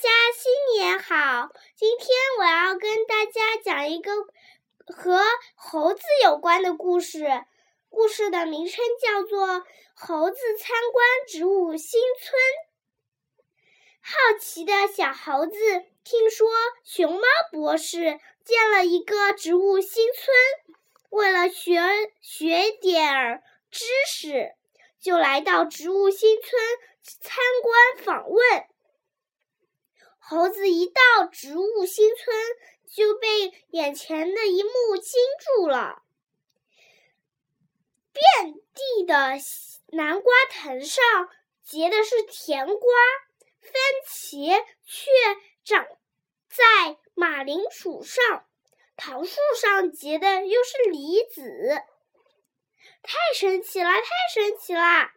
大家新年好！今天我要跟大家讲一个和猴子有关的故事，故事的名称叫做《猴子参观植物新村》。好奇的小猴子听说熊猫博士建了一个植物新村，为了学学点儿知识，就来到植物新村参观访问。猴子一到植物新村，就被眼前的一幕惊住了。遍地的南瓜藤上结的是甜瓜，番茄却长在马铃薯上，桃树上结的又是梨子。太神奇了！太神奇了！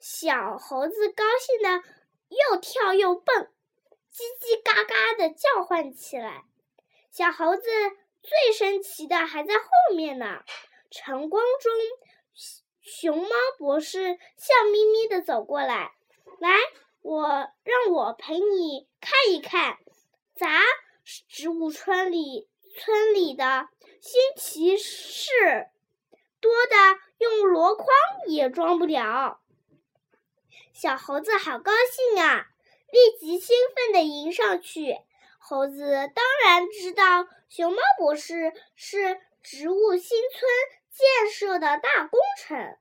小猴子高兴的又跳又蹦。叽叽嘎嘎的叫唤起来，小猴子最神奇的还在后面呢。晨光中，熊猫博士笑眯眯的走过来，来，我让我陪你看一看，咱植物村里村里的新奇事多的用箩筐也装不了。小猴子好高兴啊！立即兴奋地迎上去。猴子当然知道，熊猫博士是植物新村建设的大工程。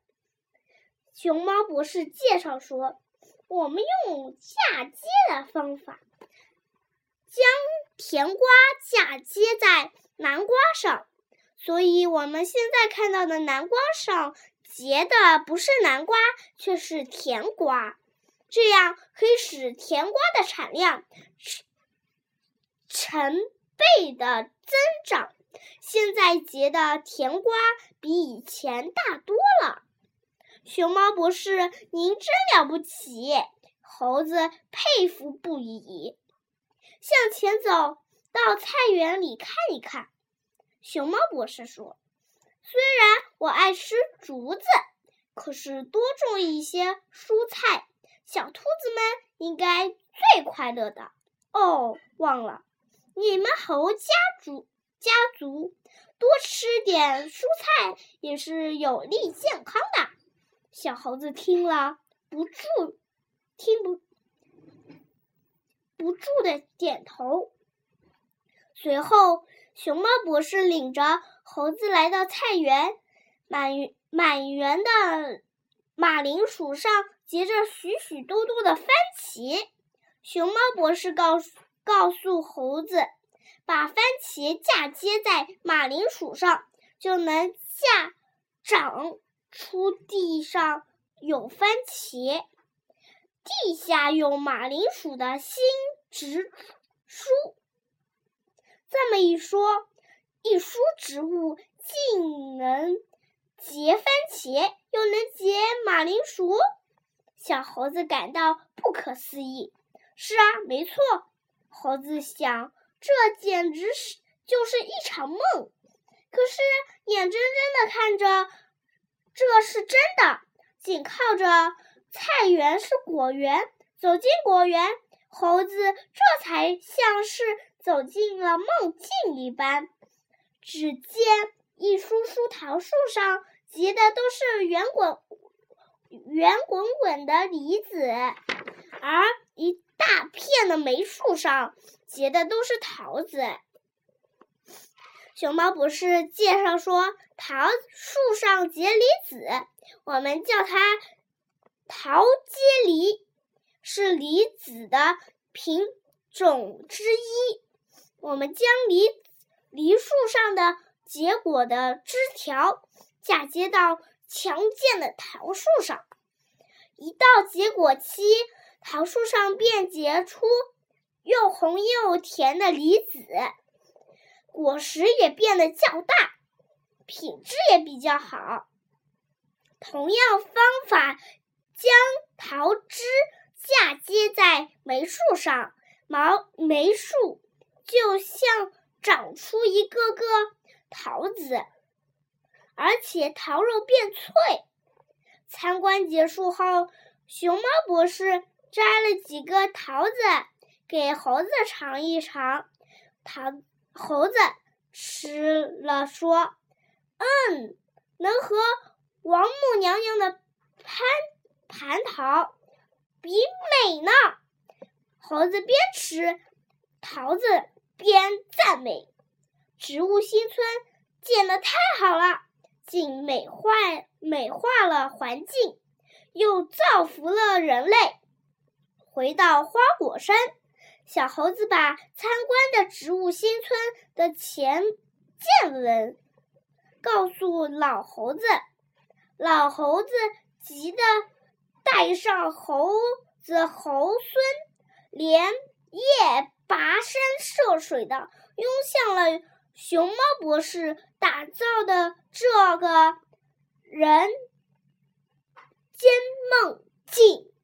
熊猫博士介绍说：“我们用嫁接的方法，将甜瓜嫁接在南瓜上，所以我们现在看到的南瓜上结的不是南瓜，却是甜瓜。”这样可以使甜瓜的产量成倍的增长。现在结的甜瓜比以前大多了。熊猫博士，您真了不起！猴子佩服不已。向前走到菜园里看一看。熊猫博士说：“虽然我爱吃竹子，可是多种一些蔬菜。”小兔子们应该最快乐的哦。忘了，你们猴家族家族多吃点蔬菜也是有利健康的。小猴子听了不住，听不不住的点头。随后，熊猫博士领着猴子来到菜园，满满园的马铃薯上。结着许许多多的番茄，熊猫博士告诉告诉猴子，把番茄嫁接在马铃薯上，就能嫁长出地上有番茄，地下有马铃薯的新植株。这么一说，一株植物既能结番茄，又能结马铃薯。小猴子感到不可思议。是啊，没错。猴子想，这简直是就是一场梦。可是眼睁睁的看着，这是真的。紧靠着菜园是果园，走进果园，猴子这才像是走进了梦境一般。只见一株株桃树上结的都是圆滚。圆滚滚的梨子，而一大片的梅树上结的都是桃子。熊猫博士介绍说，桃树上结梨子，我们叫它桃接梨，是梨子的品种之一。我们将梨梨树上的结果的枝条嫁接到。强健的桃树上，一到结果期，桃树上便结出又红又甜的梨子，果实也变得较大，品质也比较好。同样方法，将桃枝嫁接在梅树上，毛梅树就像长出一个个桃子。而且桃肉变脆。参观结束后，熊猫博士摘了几个桃子，给猴子尝一尝。桃猴子吃了说：“嗯，能和王母娘娘的蟠蟠桃比美呢。”猴子边吃桃子边赞美：“植物新村建的太好了，景美坏美化了环境，又造福了人类。”回到花果山，小猴子把参观的植物新村的前见闻告诉老猴子，老猴子急得带上猴子猴孙，连夜跋山涉水的涌向了熊猫博士打造的这个人间梦境。